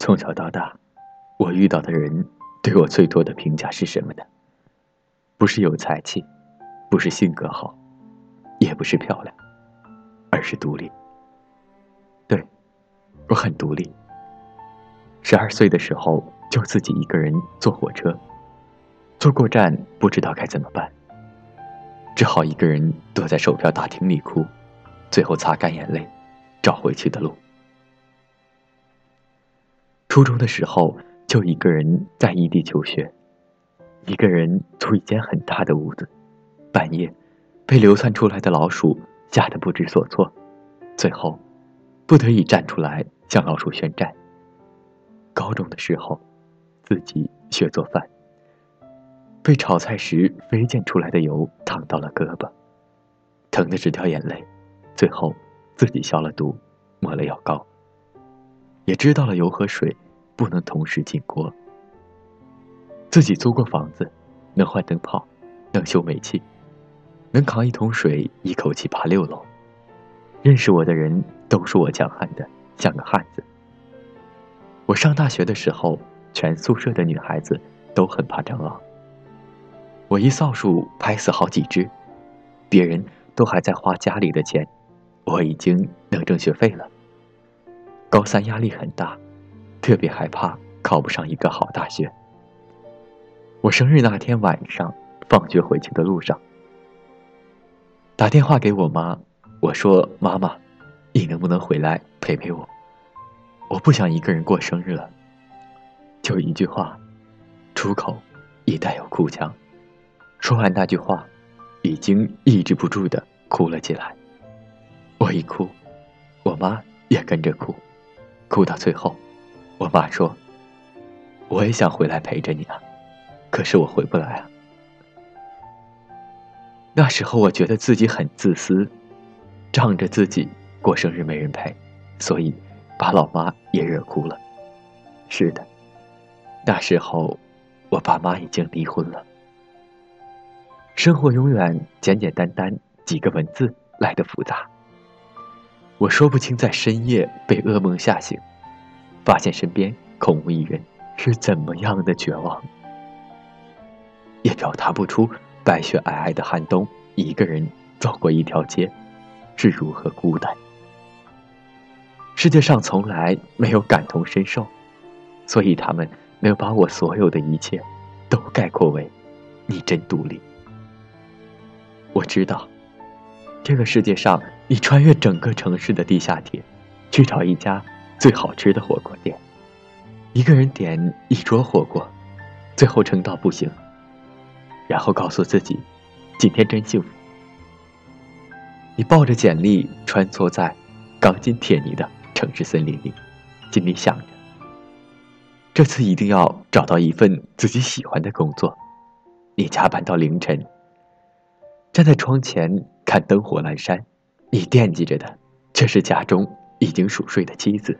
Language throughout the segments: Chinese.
从小到大，我遇到的人对我最多的评价是什么呢？不是有才气，不是性格好，也不是漂亮，而是独立。对，我很独立。十二岁的时候就自己一个人坐火车，坐过站不知道该怎么办，只好一个人躲在售票大厅里哭，最后擦干眼泪，找回去的路。初中的时候就一个人在异地求学，一个人租一间很大的屋子，半夜被流窜出来的老鼠吓得不知所措，最后不得已站出来向老鼠宣战。高中的时候，自己学做饭，被炒菜时飞溅出来的油烫到了胳膊，疼得直掉眼泪，最后自己消了毒，抹了药膏。也知道了油和水不能同时进锅。自己租过房子，能换灯泡，能修煤气，能扛一桶水一口气爬六楼。认识我的人都说我强悍的像个汉子。我上大学的时候，全宿舍的女孩子都很怕蟑螂。我一扫帚拍死好几只，别人都还在花家里的钱，我已经能挣学费了。高三压力很大，特别害怕考不上一个好大学。我生日那天晚上，放学回去的路上，打电话给我妈，我说：“妈妈，你能不能回来陪陪我？”我不想一个人过生日了，就一句话，出口已带有哭腔。说完那句话，已经抑制不住的哭了起来。我一哭，我妈也跟着哭，哭到最后，我妈说：“我也想回来陪着你啊，可是我回不来啊。”那时候我觉得自己很自私，仗着自己过生日没人陪，所以。把老妈也惹哭了。是的，那时候我爸妈已经离婚了。生活永远简简单单几个文字来的复杂。我说不清在深夜被噩梦吓醒，发现身边空无一人是怎么样的绝望，也表达不出白雪皑皑的寒冬，一个人走过一条街是如何孤单。世界上从来没有感同身受，所以他们没有把我所有的一切都概括为“你真独立”。我知道，这个世界上，你穿越整个城市的地下铁，去找一家最好吃的火锅店，一个人点一桌火锅，最后撑到不行，然后告诉自己，今天真幸福。你抱着简历穿梭在钢筋铁泥的。城市森林里，心里想着：这次一定要找到一份自己喜欢的工作。你加班到凌晨，站在窗前看灯火阑珊，你惦记着的却是家中已经熟睡的妻子。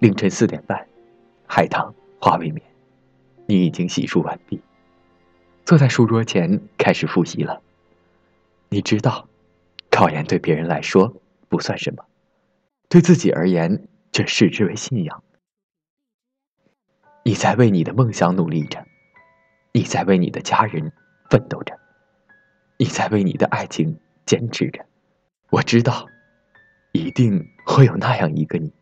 凌晨四点半，海棠花未眠，你已经洗漱完毕，坐在书桌前开始复习了。你知道，考研对别人来说不算什么。对自己而言，却视之为信仰。你在为你的梦想努力着，你在为你的家人奋斗着，你在为你的爱情坚持着。我知道，一定会有那样一个你，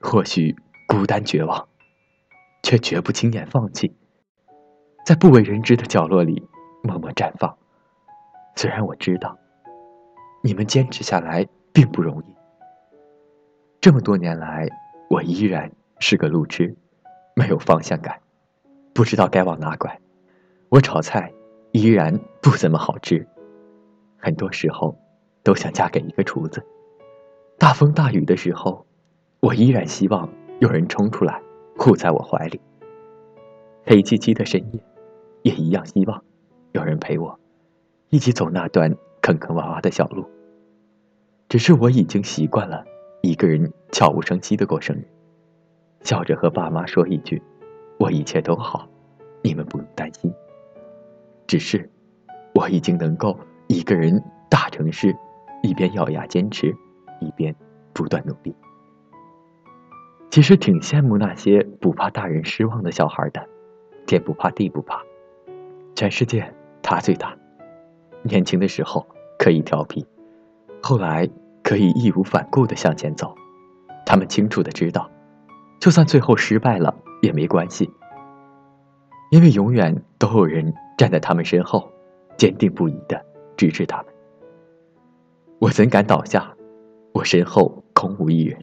或许孤单绝望，却绝不轻言放弃，在不为人知的角落里默默绽放。虽然我知道，你们坚持下来并不容易。这么多年来，我依然是个路痴，没有方向感，不知道该往哪拐。我炒菜依然不怎么好吃，很多时候都想嫁给一个厨子。大风大雨的时候，我依然希望有人冲出来护在我怀里。黑漆漆的深夜，也一样希望有人陪我一起走那段坑坑洼洼的小路。只是我已经习惯了。一个人悄无声息的过生日，笑着和爸妈说一句：“我一切都好，你们不用担心。”只是，我已经能够一个人大城市，一边咬牙坚持，一边不断努力。其实挺羡慕那些不怕大人失望的小孩的，天不怕地不怕，全世界他最大。年轻的时候可以调皮，后来可以义无反顾的向前走。他们清楚的知道，就算最后失败了也没关系，因为永远都有人站在他们身后，坚定不移的支持他们。我怎敢倒下？我身后空无一人。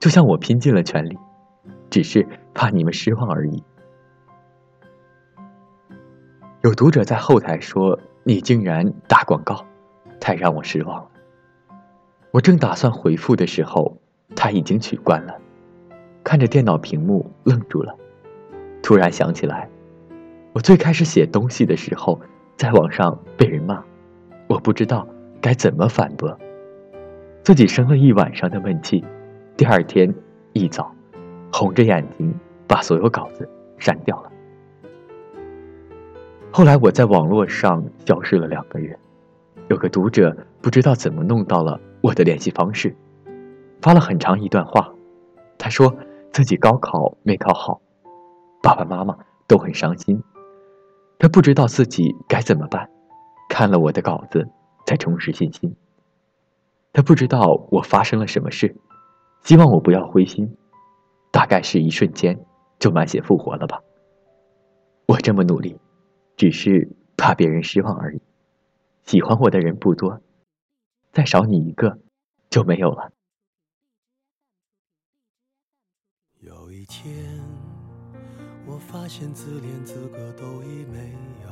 就像我拼尽了全力，只是怕你们失望而已。有读者在后台说：“你竟然打广告，太让我失望了。”我正打算回复的时候，他已经取关了。看着电脑屏幕，愣住了。突然想起来，我最开始写东西的时候，在网上被人骂，我不知道该怎么反驳，自己生了一晚上的闷气。第二天一早，红着眼睛把所有稿子删掉了。后来我在网络上消失了两个月，有个读者不知道怎么弄到了我的联系方式，发了很长一段话。他说自己高考没考好，爸爸妈妈都很伤心，他不知道自己该怎么办。看了我的稿子，才重拾信心。他不知道我发生了什么事。希望我不要灰心，大概是一瞬间就满血复活了吧。我这么努力，只是怕别人失望而已。喜欢我的人不多，再少你一个就没有了。有一天，我发现自怜资格都已没有。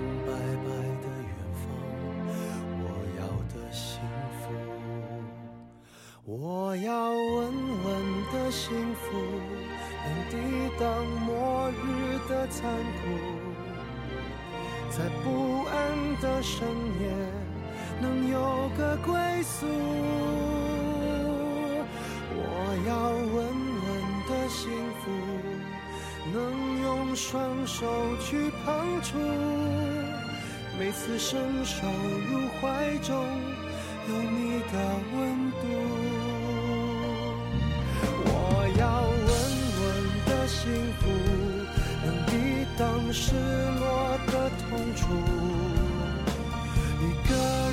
深夜能有个归宿。我要稳稳的幸福，能用双手去碰触，每次伸手入怀中有你的温度。我要稳稳的幸福，能抵挡失落的痛楚，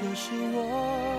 这是我。